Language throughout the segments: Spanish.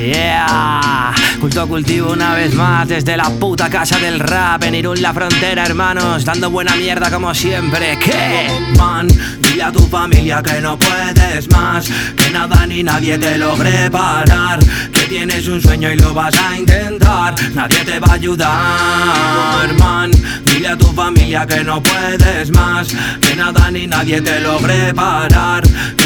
Yeah, culto cultivo una vez más desde la puta casa del rap en Irún la frontera, hermanos, dando buena mierda como siempre. ¿Qué? Man, dile a tu familia que no puedes más, que nada ni nadie te logre parar, que tienes un sueño y lo vas a intentar, nadie te va a ayudar, man. Dile a tu familia que no puedes más, que nada ni nadie te logre parar,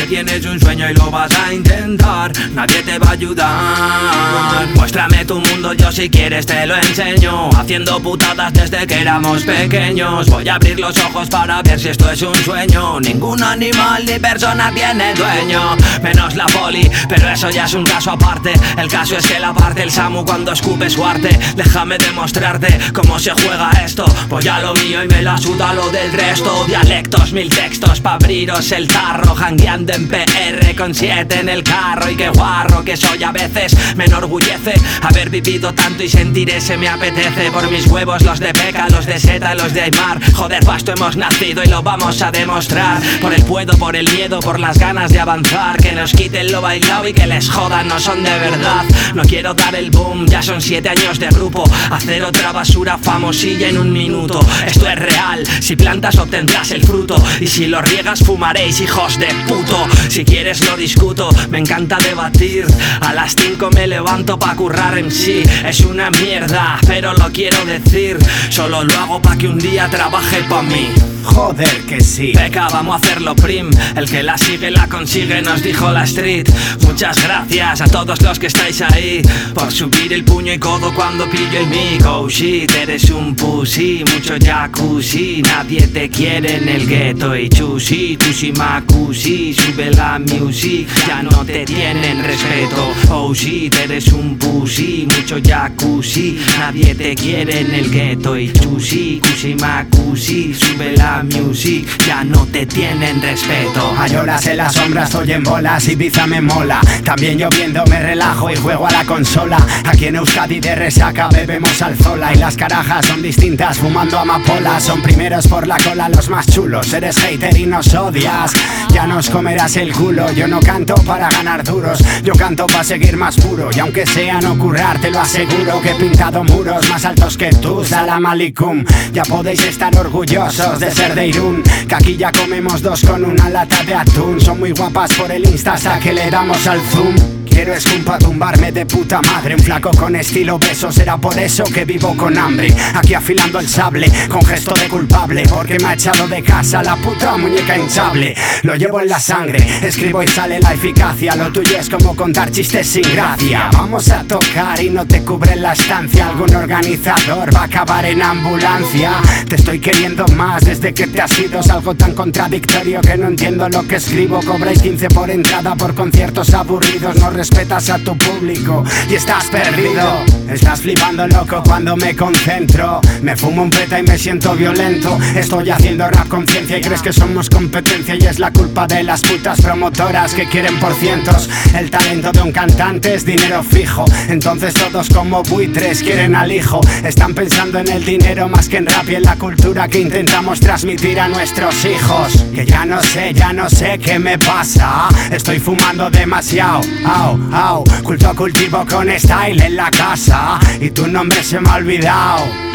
tienes un sueño y lo vas a intentar, nadie te va a ayudar. Muéstrame tu mundo, yo si quieres te lo enseño, haciendo putadas desde que éramos pequeños. Voy a abrir los ojos para ver si esto es un sueño. Ningún animal ni persona tiene dueño, menos la poli, pero eso ya es un caso aparte. El caso es que la parte el Samu cuando escupe su arte. Déjame demostrarte cómo se juega esto. Voy a lo mío y me la suda lo del resto. Dialectos, mil textos pa' abriros el tarro. Hangueando en PR con siete en el carro. Y qué guarro que soy a veces. Me enorgullece haber vivido tanto y sentir ese me apetece. Por mis huevos, los de Peca, los de Seta, los de Aymar. Joder, pasto hemos nacido y lo vamos a demostrar. Por el puedo, por el miedo, por las ganas de avanzar. Que nos quiten lo bailado y que les jodan, no son de verdad. No quiero dar el boom, ya son siete años de grupo. Hacer otra basura famosilla en un minuto. Esto es real, si plantas obtendrás el fruto. Y si lo riegas, fumaréis, hijos de puto. Si quieres, lo discuto, me encanta debatir. A las 5 me levanto pa' currar en sí. Es una mierda, pero lo quiero decir. Solo lo hago pa' que un día trabaje pa' mí. Joder que sí. Venga, vamos a hacerlo prim. El que la sigue la consigue, nos dijo la street. Muchas gracias a todos los que estáis ahí por subir el puño y codo cuando pillo el mic. Oh shit, eres un pussy, mucho jacuzzi. Nadie te quiere en el gueto y chusi, tusi macusi. Sube la music, ya no te tienen respeto. Oh shit, eres un pussy, mucho jacuzzi. Nadie te quiere en el gueto y chusi, kusi macusi. Sube la music, ya no te tienen respeto. A horas en las sombras estoy en bolas, Ibiza me mola También lloviendo me relajo y juego a la consola Aquí en Euskadi de resaca bebemos alzola Y las carajas son distintas fumando amapola Son primeros por la cola los más chulos Eres hater y nos odias Ya nos el culo. Yo no canto para ganar duros Yo canto para seguir más puro. Y aunque sea no currar te lo aseguro Que he pintado muros más altos que tú Salam alikum Ya podéis estar orgullosos de ser de Irún Que aquí ya comemos dos con una lata de atún. Son muy guapas por el insta hasta que le damos al zoom. Quiero escumpa tumbarme de puta madre Un flaco con estilo beso. Será por eso que vivo con hambre Aquí afilando el sable Con gesto de culpable Porque me ha echado de casa La puta muñeca hinchable. Lo llevo en la sangre Escribo y sale la eficacia. Lo tuyo es como contar chistes sin gracia. Vamos a tocar y no te cubre la estancia. Algún organizador va a acabar en ambulancia. Te estoy queriendo más desde que te has ido. Es algo tan contradictorio que no entiendo lo que escribo. Cobráis 15 por entrada por conciertos aburridos. No respetas a tu público y estás perdido. Estás flipando loco cuando me concentro. Me fumo un peta y me siento violento. Estoy haciendo rap conciencia y crees que somos competencia y es la culpa de las putas promotoras que quieren por cientos. El talento de un cantante es dinero fijo. Entonces todos como buitres quieren al hijo. Están pensando en el dinero más que en rap y en la cultura que intentamos transmitir a nuestros hijos. Que ya no sé, ya no sé qué me pasa. Estoy fumando demasiado. Au, au, culto cultivo con style en la casa y tu nombre se me ha olvidado.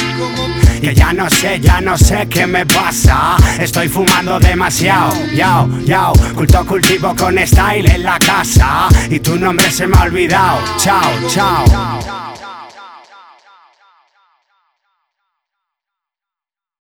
Que ya no sé, ya no sé qué me pasa. Estoy fumando demasiado. Yao, yao, culto cultivo con style en la casa y tu nombre se me ha olvidado. Chao, chao.